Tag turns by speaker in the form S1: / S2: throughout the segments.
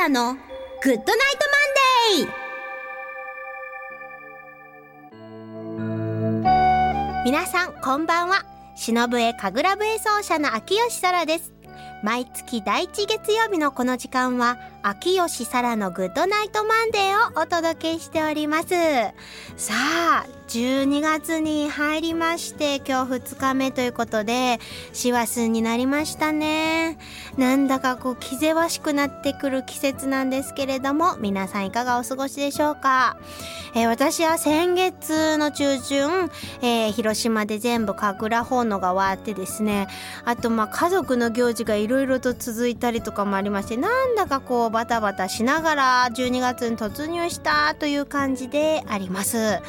S1: ラのグッドナイトマンデー。皆さんこんばんは。篠笛神楽笛奏者の秋吉沙羅です。毎月第一月曜日のこの時間は秋吉沙羅のグッドナイトマンデーをお届けしております。さあ12月に入りまして今日2日目ということで師走になりましたね。なんだかこう気ぜわしくなってくる季節なんですけれども皆さんいかがお過ごしでしょうか、えー、私は先月の中旬、えー、広島で全部神楽奉納が終わってですねあとまあ家族の行事がいろいろと続いたりとかもありましてなんだかこうバタバタしながら12月に突入したという感じであります。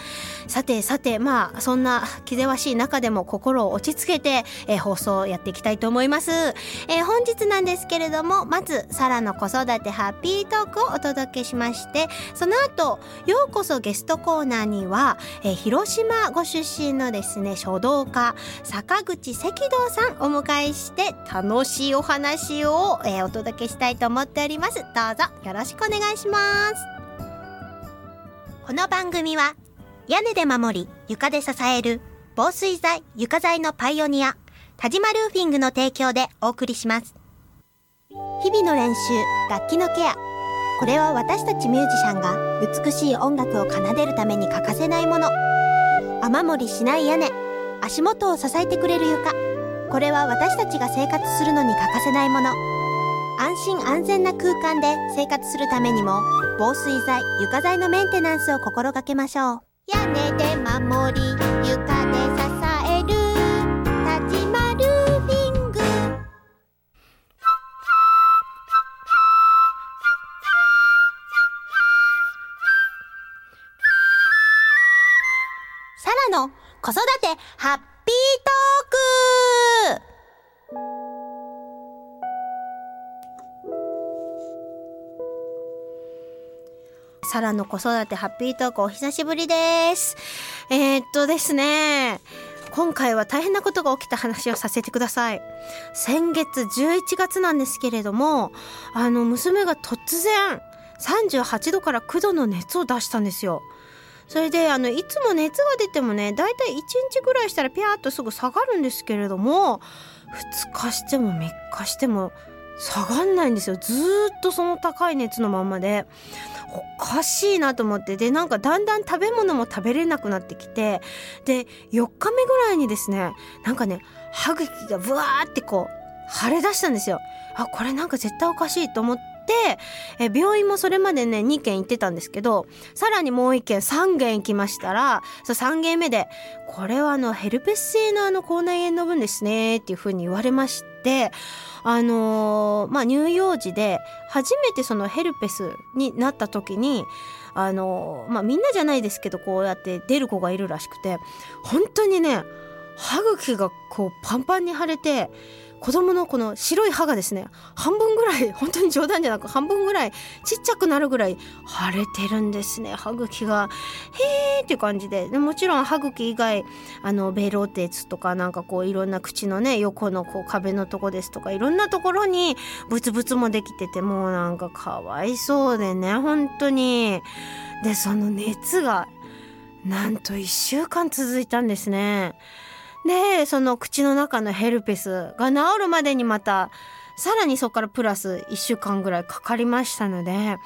S1: さてさてまあそんな気ぜわしい中でも心を落ち着けて、えー、放送をやっていきたいと思います、えー、本日なんですけれどもまずサラの子育てハッピートークをお届けしましてその後ようこそゲストコーナーには、えー、広島ご出身のですね書道家坂口赤道さんお迎えして楽しいお話を、えー、お届けしたいと思っております。どうぞよろしくお願いします。この番組は屋根で守り床で支える防水材床材のパイオニア田島ルーフィングの提供でお送りします。日々の練習楽器のケア。これは私たちミュージシャンが美しい音楽を奏でるために欠かせないもの。雨漏りしない屋根足元を支えてくれる床。これは私たちが生活するのに欠かせないもの。安心安全な空間で生活するためにも防水材床材のメンテナンスを心がけましょう。屋根で守り床で支える田島ルーフィング。さらの子育てハッピートーク。サラの子育てハッピートークお久しぶりです。えー、っとですね、今回は大変なことが起きた話をさせてください。先月11月なんですけれども、あの、娘が突然38度から9度の熱を出したんですよ。それであのいつも熱が出てもねだいたい1日ぐらいしたらピャーっとすぐ下がるんですけれども2日しても3日しても下がんないんですよ。ずっとその高い熱のままで。おかしいなと思って。でなんかだんだん食べ物も食べれなくなってきて。で4日目ぐらいにですねなんかね歯茎がブワーってこう腫れ出したんですよ。あこれなんか絶対おかしいと思ってえ病院もそれまでね2軒行ってたんですけどさらにもう1軒3軒行きましたらそ3軒目で「これはあのヘルペス性のあの口内炎の分ですね」っていうふうに言われましてあのー、まあ、乳幼児で初めてそのヘルペスになった時にあのー、まあ、みんなじゃないですけどこうやって出る子がいるらしくて本当にね歯茎がこうパンパンに腫れて子供のこの白い歯がですね半分ぐらい 本当に冗談じゃなく半分ぐらいちっちゃくなるぐらい腫れてるんですね。歯茎が。へーって感じで。でもちろん歯茎以外あのベロテツとかなんかこういろんな口のね横のこう壁のとこですとかいろんなところにブツブツもできててもうなんかかわいそうでね本当に。でその熱がなんと1週間続いたんですね。でその口の中のヘルペスが治るまでにまたさらにそこからプラス1週間ぐらいかかりましたので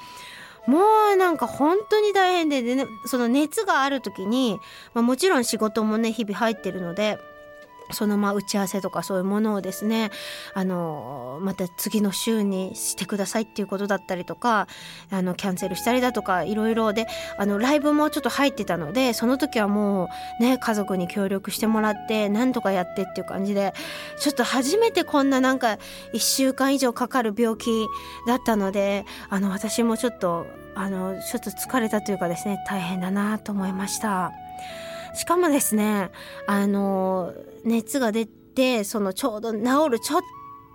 S1: もうなんか本当に大変でで、ね、その熱がある時に、まあ、もちろん仕事もね日々入ってるので。そのまあ打ち合わせとかそういうものをですねあのまた次の週にしてくださいっていうことだったりとかあのキャンセルしたりだとかいろいろであのライブもちょっと入ってたのでその時はもうね家族に協力してもらって何とかやってっていう感じでちょっと初めてこんななんか1週間以上かかる病気だったのであの私もちょっとあのちょっと疲れたというかですね大変だなと思いました。しかもですねあの熱が出てそのちょうど治るちょっ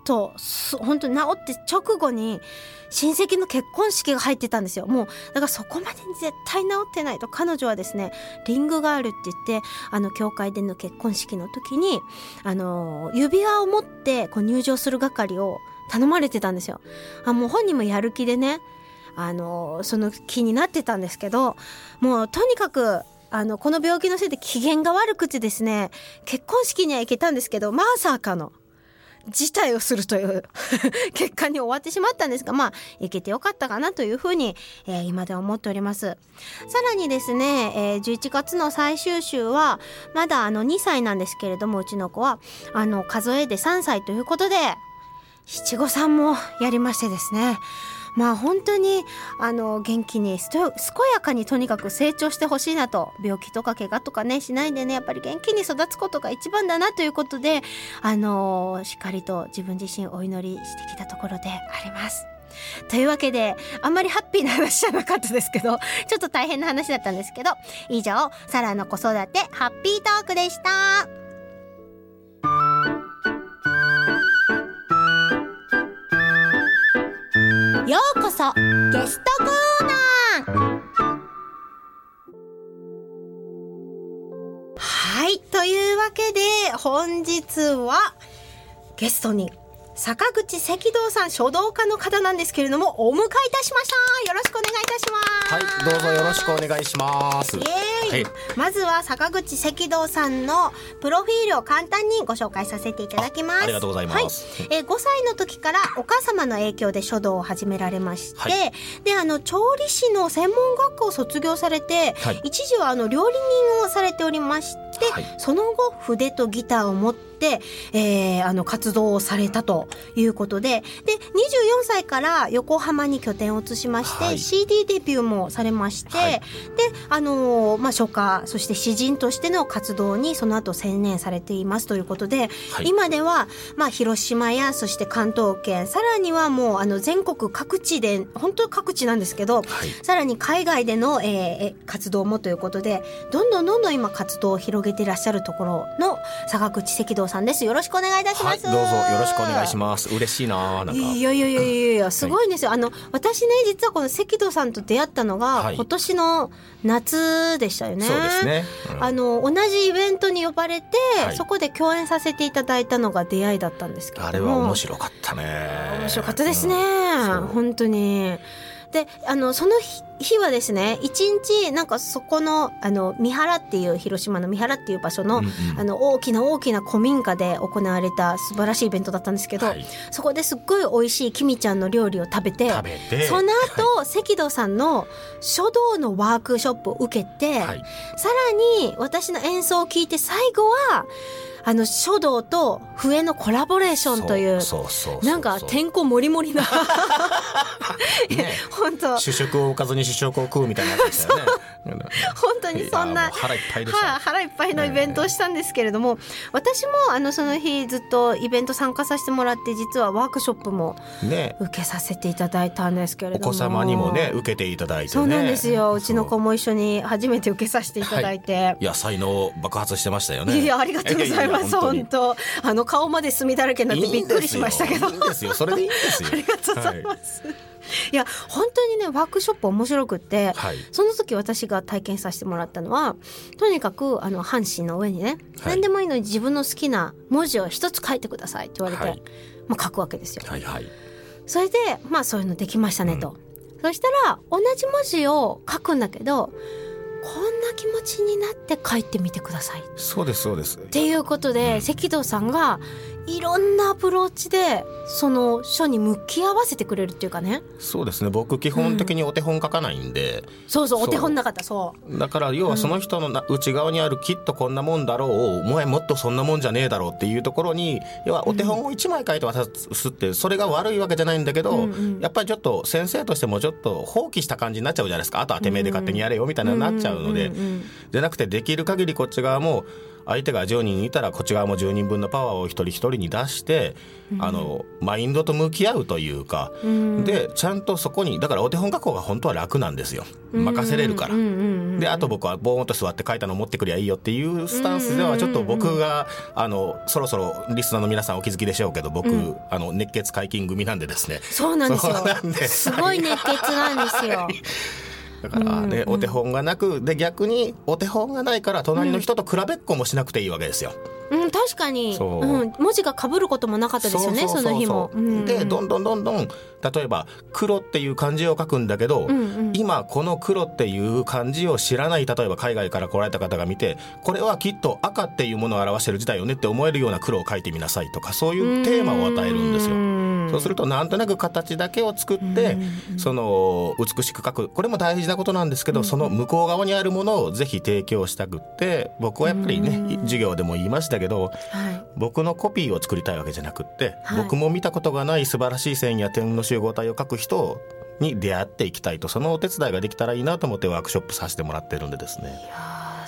S1: と本当に治って直後に親戚の結婚式が入ってたんですよ。もうだからそこまでに絶対治ってないと彼女はですねリングがあるって言ってあの教会での結婚式の時にあの指輪を持ってこう入場する係を頼まれてたんですよ。あもう本人もやる気でねあのその気になってたんですけどもうとにかくあのこの病気のせいで機嫌が悪くてですね結婚式には行けたんですけどまさかの辞退をするという 結果に終わってしまったんですがまあ行けてよかったかなというふうに、えー、今では思っております。さらにですね、えー、11月の最終週はまだあの2歳なんですけれどもうちの子はあの数えで3歳ということで七五三もやりましてですねまあ本当にあの元気に健やかにとにかく成長してほしいなと病気とか怪我とかねしないでねやっぱり元気に育つことが一番だなということであのしっかりと自分自身お祈りしてきたところであります。というわけであんまりハッピーな話じゃなかったですけど ちょっと大変な話だったんですけど以上サラの子育てハッピートークでした。ようこそゲストコーナー。はいというわけで本日はゲストに坂口赤道さん書道家の方なんですけれどもお迎えいたしました。よろしくお願いいたします。
S2: はいどうぞよろしくお願いします。イエ
S1: ーイ、はい、まずは坂口赤道さんのプロフィールを簡単にご紹介させていただきます。
S2: ありがとうございます、
S1: はい、えー、5歳の時からお母様の影響で書道を始められまして、はい、であの調理師の専門学校を卒業されて、はい、一時はあの料理人をされておりまして、その後筆とギターを持って、えー、あの活動をされたということで。で24歳から横浜に拠点を移しまして、はい、CD デビューもされまして、はい、であのまあ、書家そして詩人としての活動にその後専念されていますということで、はい、今では、まあ、広島やそして関東圏さらにはもうあの全国各地で本当各地なんですけど、さらに海外での、えー、活動もということでどんどんどんどん今活動を広げていらっしゃるところの坂口赤道さんです。よろしくお願いいたします。
S2: はい、どうぞよろしくお願いします。嬉しいななんか。い
S1: やいやいやいやすごいんですよ。はい、あの私ね実はこの赤道さんと出会ったのが、はい、今年の夏でしたよね。
S2: そうですね。
S1: うん、あの同じイベントに呼ばれて、そこで共演させていただいたのが出会いだったんですけど
S2: あれは面白かったね。
S1: 面白かったですね。うん、本当に。であのその日はですね一日なんかそこのあの三原っていう広島の三原っていう場所のうんうん、あの大きな大きな古民家で行われた素晴らしいイベントだったんですけど、はい、そこですっごい美味しいきみちゃんの料理を食べてその後、はい、赤道さんの書道のワークショップを受けて、はい、さらに私の演奏を聞いて最後はあの書道と笛のコラボレーションというなんかてんこ盛り盛りな。本当。
S2: 主食を置かずに主食を食うみたいなやつね。
S1: 本当にそんな
S2: 腹いっぱいで
S1: 腹いっぱいのイベントをしたんですけれども、私もあのその日ずっとイベント参加させてもらって実はワークショップも受けさせていただいたんですけれども、
S2: お子様にもね受けていただいて、ね、
S1: そうなんですよ。うちの子も一緒に初めて受けさせていただいて、はい、
S2: 野菜の爆発してましたよね。
S1: いやありがとうございます本当あの顔まで墨だらけになってびっくりしましたけど。
S2: いいんですよ。それでいいんですよ。
S1: ありがとうございます、はい。いや本当にねワークショップ面白くって、はい、その時私が体験させてもらったのはとにかくあの半紙の上にね、はい、何でもいいのに自分の好きな文字を一つ書いてくださいって言われて、はい、まあ、書くわけですよ。
S2: はいはい、
S1: それでまあそういうのできましたねと。うん、そしたら同じ文字を書くんだけどこんな気持ちになって書いてみてください。
S2: そうですそうです。
S1: っていうことで、うん、赤道さんがいろんなアプローチでその書に向き合わせてくれるっていうかね。
S2: そうですね。僕基本的にお手本書かないんで、うん、
S1: そうそうお手本なかった。そう。
S2: だから要はその人の内側にあるきっとこんなもんだろうをお前もっとそんなもんじゃねえだろうっていうところに要はお手本を1枚書いて渡すってそれが悪いわけじゃないんだけど、うんうん、やっぱりちょっと先生としてもちょっと放棄した感じになっちゃうじゃないですか。あとはてめえで勝手にやれよみたいなになっちゃうので。じゃなくてできる限りこっち側も相手が10人いたらこっち側も10人分のパワーを一人一人に出して、うん、あのマインドと向き合うというか、うん、でちゃんとそこにだからお手本学校が本当は楽なんですよ。任せれるから。であと僕はボーンと座って書いたの持ってくりゃいいよっていうスタンスではちょっと僕があのそろそろリスナーの皆さんお気づきでしょうけど僕、うん、あの熱血解禁組なんでですね。
S1: そうなんですよ。すごい熱血なんですよ。
S2: だからね、お手本がなくで逆にお手本がないから隣の人と比べっこもしなくていいわけですよ。
S1: うん、確かに、
S2: そう。
S1: うん、文字が被ることもなかったですよね、その日も。うん。
S2: でどんどんどんどん例えば「黒」っていう漢字を書くんだけど、
S1: うんうん。
S2: 今この「黒」っていう漢字を知らない例えば海外から来られた方が見てこれはきっと赤っていうものを表してる字だよねって思えるような黒を書いてみなさいとかそういうテーマを与えるんですよ。
S1: うん
S2: そうするとなんとなく形だけを作ってその美しく書く。これも大事なことなんですけどその向こう側にあるものをぜひ提供したくって僕はやっぱりね授業でも言いましたけど
S1: はい
S2: 僕のコピーを作りたいわけじゃなくって、
S1: はい
S2: 僕も見たことがない素晴らしい線や点の集合体を書く人に出会っていきたいとそのお手伝いができたらいいなと思ってワークショップさせてもらってるんでですね。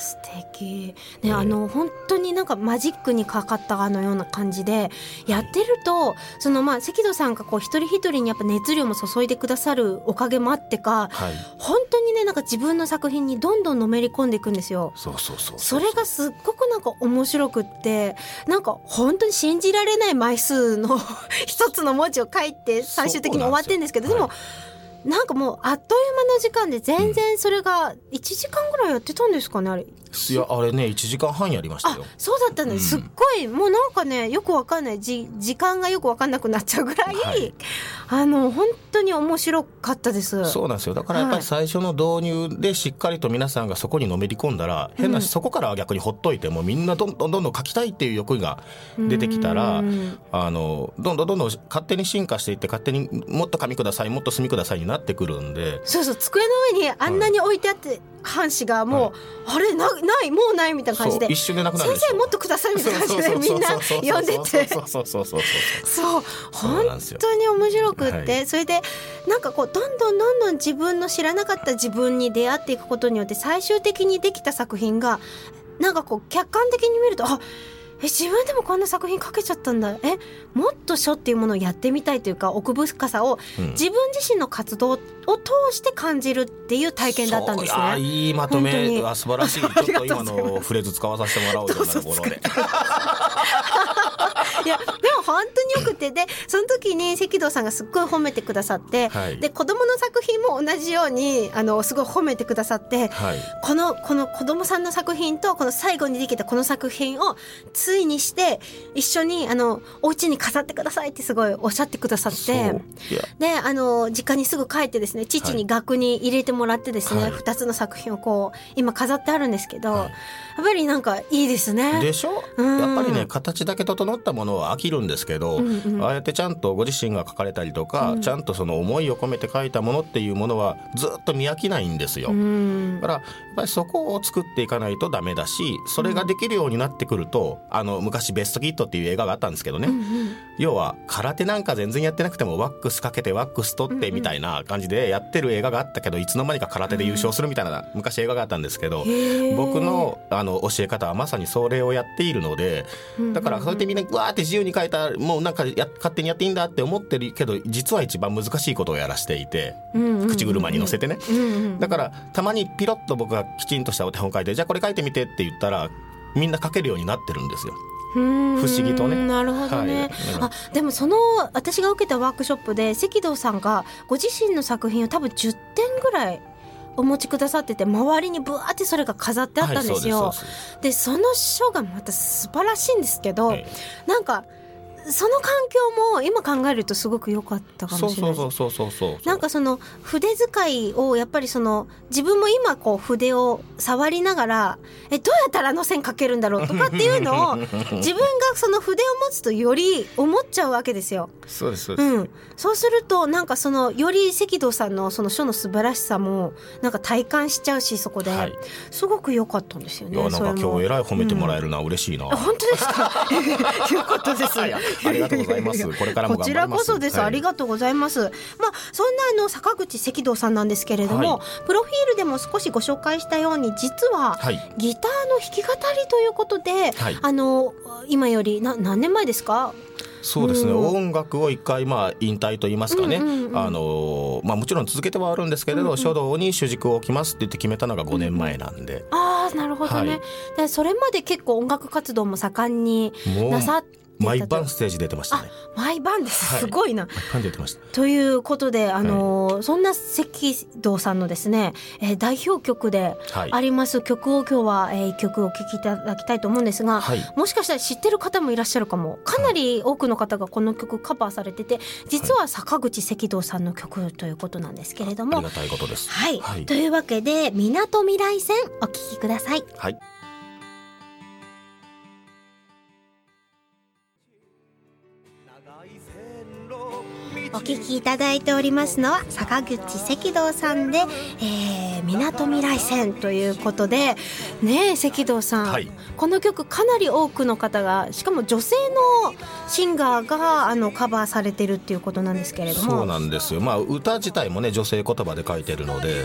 S1: 素敵。ね、あの本当になんかマジックにかかったかのような感じでやってるとそのまあ関戸さんがこう一人一人にやっぱ熱量も注いでくださるおかげもあってか
S2: はい、
S1: 本当にねなんか自分の作品にどんどんのめり込んでいくんですよ。
S2: そうそうそう
S1: それがすっごくなんか面白くってなんか本当に信じられない枚数の 一つの文字を書いて最終的に終わってるんですけどで
S2: そうなん
S1: もなんかもうあっという間の時間で全然それが1時間ぐらいやってたんですかねあれ。
S2: いやあれね1時間半やりました
S1: あ
S2: よ。
S1: そうだったんです、
S2: うん。
S1: すっごいもうなんかねよくわかんない。じ時間がよくわかんなくなっちゃうぐらい、
S2: はい。
S1: あの本当に面白かったです。
S2: そうなんですよ。だからやっぱり最初の導入でしっかりと皆さんがそこにのめり込んだら、変なしそこからは逆にほっといてもみんなどんどんどんどん書きたいっていう欲が出てきたら
S1: うん
S2: あのどんどんどんどん勝手に進化していって勝手にもっと紙くださいもっと墨くださいになってくるんで
S1: そうそう机の上にあんなに置いてあって、半紙がもう、あれなないもうないみたいな感じで
S2: 一瞬でなくなる
S1: 先生もっとくださいみたいな感じでみんな読んでて
S2: そう
S1: 本当に面白くって、
S2: はい
S1: それでなんかこうどんどんどんどん自分の知らなかった自分に出会っていくことによって最終的にできた作品がなんかこう客観的に見るとあえ自分でもこんな作品書けちゃったんだ。えもっと書っていうものをやってみたいというか奥深さを
S2: うん。
S1: 自分自身の活動を通して感じるっていう体験だったんですね。
S2: いいまとめ。あ素晴らしい。ちょっと今のフレーズ使わさせてもらおういろんなところで
S1: いやでも本当によくて。でその時に関戸さんがすっごい褒めてくださって、
S2: はい。
S1: で子供の作品も同じようにあのすごい褒めてくださって。
S2: はい。
S1: このこの子供さんの作品とこの最後にできたこの作品をついにして一緒にあのお家に飾ってくださいってすごいおっしゃってくださって。であの実家にすぐ帰ってですね父に額に入れてもらってですね、
S2: はい。
S1: 2つの作品をこう今飾ってあるんですけど、
S2: はい。
S1: やっぱりなんかいいですね。
S2: でしょ？
S1: うん。
S2: やっぱりね形だけ整ったものは飽きるんですけど、
S1: うんうん。
S2: ああやってちゃんとご自身が書かれたりとか、ちゃんとその思いを込めて書いたものっていうものはずっと見飽きないんですよ。
S1: うん。
S2: だからやっぱりそこを作っていかないとダメだしそれができるようになってくると、あの昔「ベストキット」っていう映画があったんですけどね、要は空手なんか全然やってなくてもワックスかけてワックス取ってみたいな感じでやってる映画があったけどいつの間にか空手で優勝するみたいな昔映画があったんですけど僕のあの教え方はまさにそれをやっているのでだからそうやってみんなわーって自由に書いたもうなんかや勝手にやっていいんだって思ってるけど実は一番難しいことをやらしていて口車に乗せてね。だからたまにピロッと僕がきちんとしたお手本書いてじゃあこれ書いてみてって言ったらみんな書けるようになってるんですよ。
S1: 不思
S2: 議とね。
S1: なるほどね、
S2: はい。
S1: あでもその私が受けたワークショップで関戸さんがご自身の作品を多分10点ぐらいお持ちくださってて周りにブワーってそれが飾ってあったんですよ。
S2: はいそでそ
S1: の書がまた素晴らしいんですけど、
S2: はい。
S1: なんかその環境も今考えるとすごく良かったかも
S2: そう
S1: しれない。
S2: そうそうそうそうそう
S1: なんかその筆使いをやっぱりその自分も今こう筆を触りながらえどうやったらあの線描けるんだろうとかっていうのを 自分がその筆を持つとより思っちゃうわけですよ。
S2: そうですそうです、
S1: うん、そうするとなんかそのより赤道さんのその書の素晴らしさもなんか体感しちゃうしそこで、
S2: はい。
S1: すごく良かったんですよね。
S2: いやなんか今日えらい褒めてもらえるな、嬉しいな。
S1: あ本当ですか？よかったです
S2: ありがとうございます。これからも
S1: こちらこそです、
S2: はい。
S1: ありがとうございます。まあそんなあの坂口赤道さんなんですけれども、
S2: は
S1: プロフィールでも少しご紹介したように実は、
S2: はい。
S1: ギターの弾き語りということで、
S2: はい。
S1: あの今よりな何年前ですか？
S2: そうですね、
S1: うん。
S2: 音楽を一回まあ引退と言いますかね、
S1: うんうんうん
S2: あのまあもちろん続けてはあるんですけれど、書道に主軸を置きますって言って決めたのが5年前なんで、
S1: ああなるほどね、
S2: はい。
S1: でそれまで結構音楽活動も盛んになさった
S2: 毎晩ステージ出てましたね。
S1: 毎晩です、
S2: はい
S1: すごいな。
S2: 毎晩出てました。
S1: ということで、あのーそんな関堂さんのですね、えー代表曲で
S2: はい。
S1: あります曲を今日は、えー、一曲お聴きいただきたいと思うんですが、
S2: はい。
S1: もしかしたら知ってる方もいらっしゃるかも。かなり多くの方がこの曲カバーされてて実は坂口関堂さんの曲ということなんですけれども。
S2: ありがたいことです。
S1: はい、
S2: はい。
S1: というわけで「みなとみらい線」お聴きください。
S2: はい
S1: お聞きいただいておりますのは坂口赤道さんで「えー、港未来線」ということでねえ赤道さん、
S2: はい。
S1: この曲かなり多くの方がしかも女性のシンガーがあのカバーされてるっていうことなんですけれども。
S2: そうなんですよ。まあ歌自体もね女性言葉で書いてるので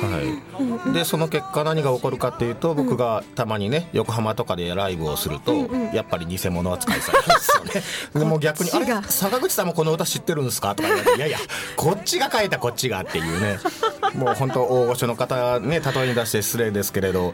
S2: はい、でその結果何が起こるかっていうと僕がたまにね横浜とかでライブをすると、やっぱり偽物扱いされるんですよね。でもう逆に「あれ？坂口さんもこの歌知ってるんですか?」とか言われて「いやいやこっちが書いたこっちが」っていうねもう本当大御所の方ね例えに出して失礼ですけれど、もう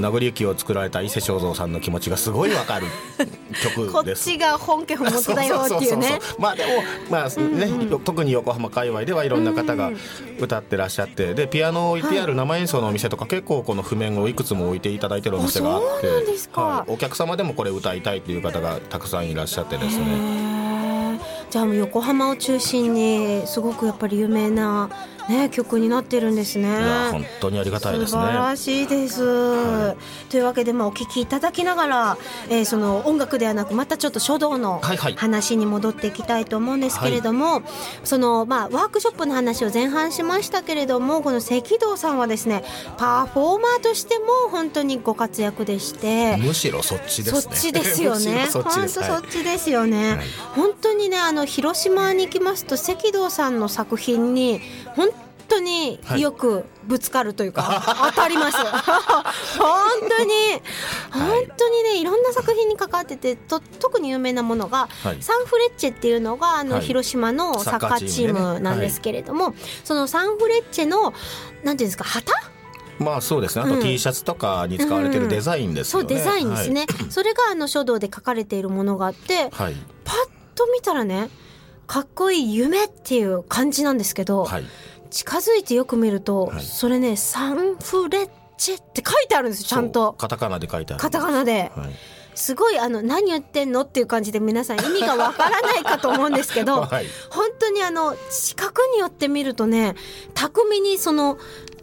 S2: 殴り雪を作られた伊勢正三さんの気持ちがすごいわかる
S1: こっ
S2: 曲です。
S1: ちが本家本元だよっていうね。
S2: まあでもまあね、特に横浜界隈ではいろんな方が歌ってらっしゃってでピアノを置いてある生演奏のお店とか結構この譜面をいくつも置いていただいてるお店があってはい。お客様でもこれ歌いたいっていう方がたくさんいらっしゃってですね。
S1: じゃあもう横浜を中心にすごくやっぱり有名な、ね、曲になってるんですね。
S2: 本当にありがたいですね。
S1: 素晴らしいです。というわけで、まあ、お聞きいただきながら、えーその音楽ではなくまたちょっと書道の
S2: はいはい
S1: 話に戻っていきたいと思うんですけれども、そのまあ、ワークショップの話を前半しましたけれどもこの赤道さんはですねパフォーマーとしても本当にご活躍でして。
S2: むしろそっちですね。
S1: そっちですよね。
S2: むしろそっちです。
S1: 本当そっ
S2: はい
S1: ちですよね。
S2: はい
S1: 本当にねあの広島に行きますと赤道さんの作品に本当によくぶつかるというか、当たります。本当に本当にねいろんな作品に関わっててと特に有名なものが、
S2: はい
S1: サンフレッチェっていうのがあの、
S2: はい
S1: 広島のサッカーチームなんですけれども、そのサンフレッチェのなんていうんですか旗？
S2: まあそうですね。あと
S1: うん
S2: T シャツとかに使われてるデザインですよね。
S1: そうデザインですね、それがあの書道で書かれているものがあって
S2: はい。はい。
S1: パッと見たらねかっこいい夢っていう感じなんですけど、
S2: はい。
S1: 近づいてよく見ると、
S2: はい
S1: それねサンフレッチェって書いてあるんですよちゃんと
S2: カタカナで書いてある。
S1: カタカナで。
S2: はい。
S1: すごいあの何言ってんのっていう感じで皆さん意味がわからないかと思うんですけど、
S2: はい
S1: 本当にあの四角によって見るとね巧みにその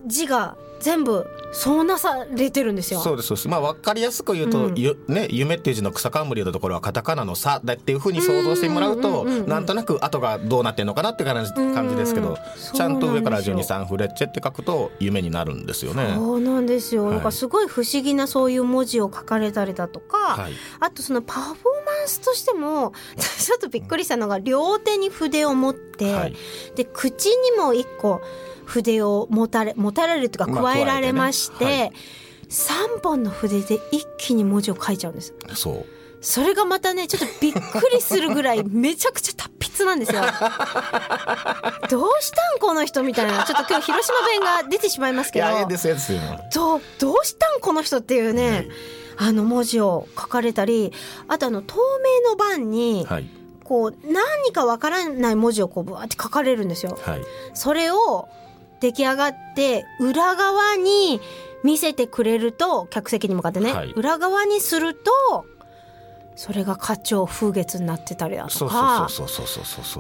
S1: 字が全部そうなされてるんですよ。
S2: そうですそうです。まあ分かりやすく言うと、
S1: うん
S2: ゆね夢っていう字の草冠のところはカタカナのさだっていうふうに想像してもらうと、なんとなく後がどうなってんのかなって感じ感じですけど、
S1: うん
S2: ちゃんと上から順にサンフレッチェって書くと夢になるんですよね。
S1: そうなんですよ、
S2: はい
S1: なんかすごい不思議なそういう文字を書かれたりだとか、
S2: はい。
S1: あとそのパフォーマンスとしても ちょっとびっくりしたのが両手に筆を持って、
S2: はい
S1: で口にも一個筆を持たれ持たれるというか
S2: まあ
S1: 加えられまして、
S2: 加えてね
S1: 3本の筆で一気に文字を書いちゃうんです
S2: そう。
S1: それがまたねちょっとびっくりするぐらい めちゃくちゃ達筆なんですよ どうしたんこの人みたいなちょっと今日広島弁が出てしまいますけど
S2: いやいいですよですよ。
S1: どうどうしたんこの人っていうね、
S2: はい
S1: あの文字を書かれたりあとあの透明の板に
S2: はい
S1: こう何かわからない文字をこうぶわって書かれるんですよ。
S2: はい。
S1: それを出来上がって裏側に見せてくれると客席に向かってね、
S2: はい。
S1: 裏側にするとそれが花鳥風月になってたりだとか。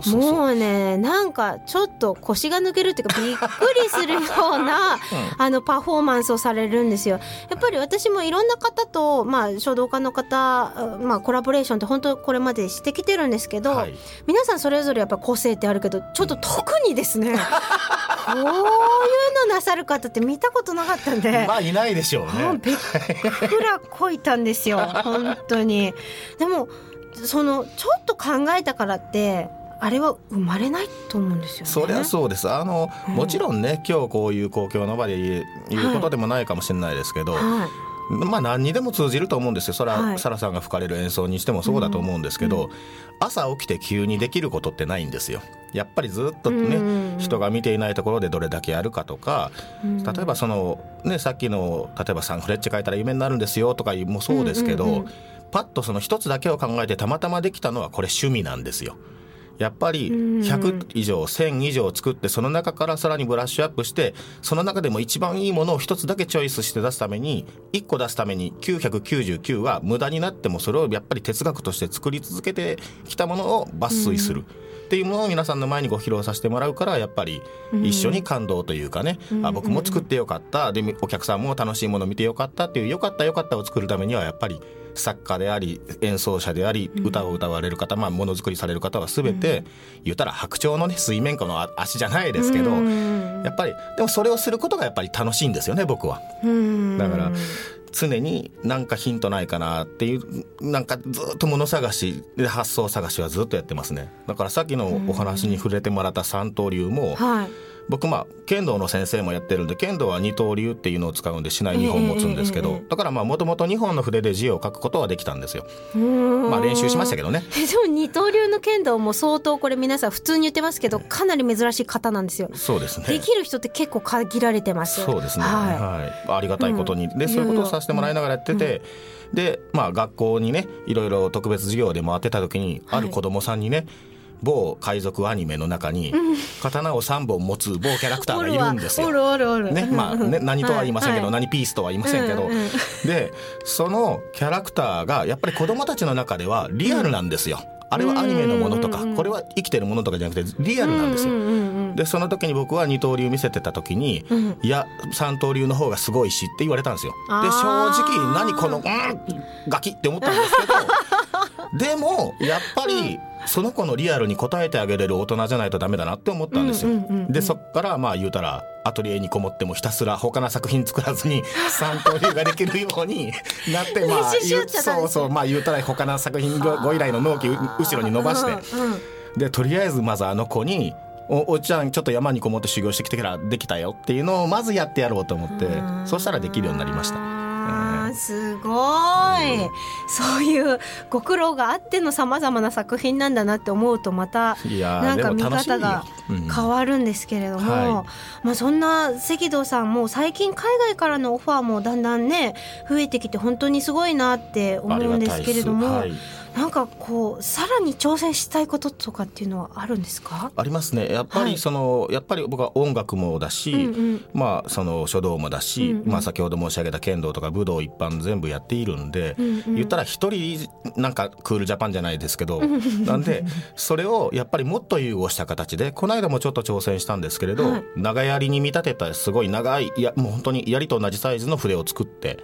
S1: もうねなんかちょっと腰が抜けるっていうかびっくりするような、うん、あのパフォーマンスをされるんですよ。やっぱり私もいろんな方と、まあ、書道家の方、まあ、コラボレーションって本当これまでしてきてるんですけど、
S2: はい、
S1: 皆さんそれぞれやっぱ個性ってあるけどちょっと特にですね、こういうのなさる方って見たことなかったんで。
S2: まあいないでしょうね。
S1: びっくらこいたんですよ。本当に。でもそのちょっと考えたからってあれは生まれないと思うんですよね。
S2: そりゃそうです。あの、
S1: うん。
S2: もちろんね、今日こういう公共の場で言うことでもないかもしれないですけど、
S1: はい。
S2: まあ何にでも通じると思うんですよ。それは、
S1: はい。
S2: サラさんが吹かれる演奏にしてもそうだと思うんですけど、朝起きて急にできることってないんですよ。やっぱりずっとね、人が見ていないところでどれだけやるかとか、例えばその、ね、さっきの例えばサンフレッチェ書いたら夢になるんですよとかもそうですけど、パッとその一つだけを考えてたまたまできたのはこれ趣味なんですよ。やっぱり100以上1000以上作ってその中からさらにブラッシュアップしてその中でも一番いいものを一つだけチョイスして出すために1個出すために999は無駄になってもそれをやっぱり哲学として作り続けてきたものを抜粋する。っていうものを皆さんの前にご披露させてもらうからやっぱり一緒に感動というかね、あ僕も作ってよかった。でお客さんも楽しいものを見てよかったっていうよかったよかったを作るためにはやっぱり作家であり演奏者であり歌を歌われる方、まあ、ものづくりされる方は全て、言ったら白鳥のね水面下の足じゃないですけど、やっぱりでもそれをすることがやっぱり楽しいんですよね僕は。だから常になんかヒントないかなっていうなんかずっと物探しで発想探しはずっとやってますね。だからさっきのお話に触れてもらった三刀流も、はい。僕まあ剣道の先生もやってるんで剣道は二刀流っていうのを使うんでしない2本持つんですけど、だからまあもともと2本の筆で字を書くことはできたんですよ。まあ練習しましたけどね。
S1: でも二刀流の剣道も相当これ皆さん普通に言ってますけどかなり珍しい方なんですよ。
S2: そうですね。
S1: できる人って結構限られてます
S2: そうですね。はい。はい、ありがたいことに、でそういうことをさせてもらいながらやってて。でまあ学校にねいろいろ特別授業で回ってた時にある子供さんにね、某海賊アニメの中に刀を3本持つ某キャラクターがいるんですよ。ねまあね、何とは言いませんけど、何ピースとは言いませんけど、でそのキャラクターがやっぱり子供たちの中ではリアルなんですよ。あれはアニメのものとかこれは生きてるものとかじゃなくてリアルなんですよ。でその時に僕は二刀流見せてた時に、いや三刀流の方がすごいしって言われたんですよ。で正直何この「うんガキ」って思ったんですけど。でもやっぱりその子のリアルに応えてあげれる大人じゃないとダメだなって思ったんですよ。でそっからまあ言うたらアトリエにこもってもひたすら他の作品作らずに 三刀流ができるようになってまあそうそうまあ言うたら他の作品ご依頼の納期後ろに伸ばして、でとりあえずまずあの子におおちゃんちょっと山にこもって修行してきてからできたよっていうのをまずやってやろうと思ってそしたらできるようになりました。
S1: すごい、そういうご苦労があってのさまざまな作品なんだなって思うとまたなんか見方が変わるんですけれども、うんはい、まあ、そんな赤道さんも最近海外からのオファーもだんだんね増えてきて本当にすごいなって思うんですけれども。なんかこうさらに挑戦したいこととかっていうのはあるんですか？
S2: ありますね。やっぱりその、はい、やっぱり僕は音楽もだし、うんうん、まあその書道もだし、うんうん、まあ先ほど申し上げた剣道とか武道一般全部やっているんで、うんうん、言ったら一人なんかクールジャパンじゃないですけどなんでそれをやっぱりもっと融合した形でこの間もちょっと挑戦したんですけれど、はい、長槍に見立てたすごい長いいやもう本当に槍と同じサイズの筆を作って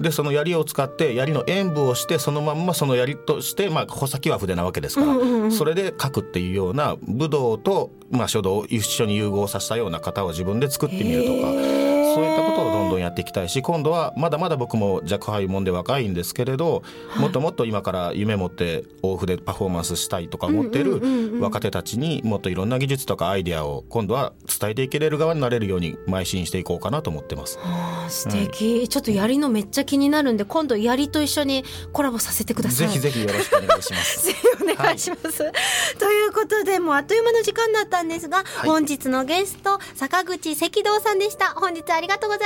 S2: でその槍を使って槍の演舞をしてそのまんまその槍として、まあ、穂先は筆なわけですから、それで書くっていうような武道と、まあ、書道を一緒に融合させたような型を自分で作ってみるとか。そういったことをどんどんやっていきたいし今度はまだまだ僕も若輩もんで若いんですけれど、もっともっと今から夢持って大筆パフォーマンスしたいとか思ってる若手たちにもっといろんな技術とかアイデアを今度は伝えていけれる側になれるように邁進していこうかなと思ってます。
S1: はあ、素敵、うん、ちょっと槍のめっちゃ気になるんで今度槍と一緒にコラボさせてくださ
S2: い。ぜひぜひよろしくお願いします。
S1: ぜひお願いします。はい、ということでもうあっという間の時間だったんですが、はい、本日のゲスト坂口赤道さんでした。本日ありがとうございました。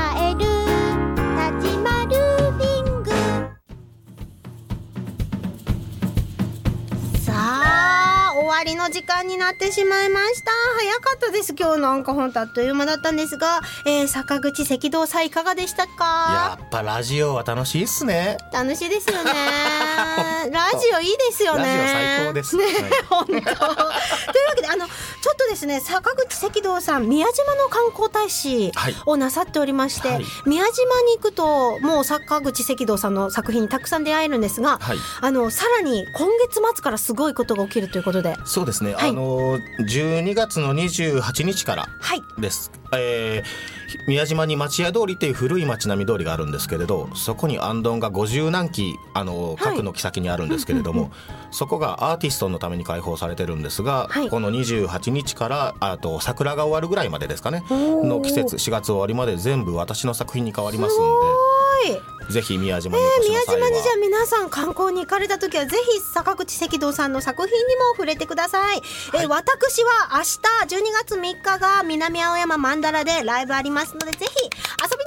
S1: わりの時間になってしまいました。早かったです。今日なんか本当あっという間だったんですが、えー、坂口赤道さんいかがでしたか？
S2: やっぱラジオは楽しいっすね。
S1: 楽しいですよね。ラジオいいですよね。
S2: ラジオ最高ですね、
S1: 本当。というわけであのちょっとですね坂口赤道さん宮島の観光大使をなさっておりまして、はい、宮島に行くともう坂口赤道さんの作品にたくさん出会えるんですが、はい、あのさらに今月末からすごいことが起きるということで。
S2: そうですね、はい、あの12月の28日からです、はい、えー宮島に町屋通りっていう古い町並み通りがあるんですけれどそこにアンドンが五十何基あの核の木先にあるんですけれども、はい、そこがアーティストのために開放されてるんですが、はい、この28日からあと桜が終わるぐらいまでですかね。の季節4月終わりまで全部私の作品に変わりますんで。ぜひ宮島に
S1: えー、宮島にじゃあ皆さん観光に行かれた時はぜひ坂口赤道さんの作品にも触れてください、はい、えー、私は明日12月3日が南青山曼荼羅でライブありますのでぜひ遊び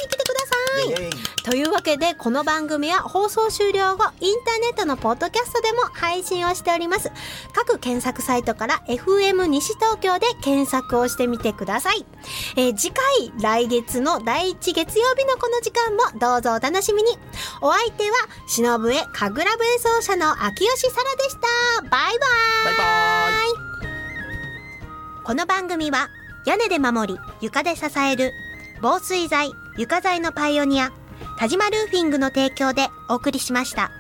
S1: というわけでこの番組は放送終了後インターネットのポッドキャストでも配信をしております。各検索サイトから FM 西東京で検索をしてみてください、えー、次回来月の第1月曜日のこの時間もどうぞお楽しみに。お相手は忍笛神楽笛奏者の秋吉沙羅でした。バイバイ。バイバイ。この番組は屋根で守り床で支える防水材床材のパイオニア田島ルーフィングの提供でお送りしました。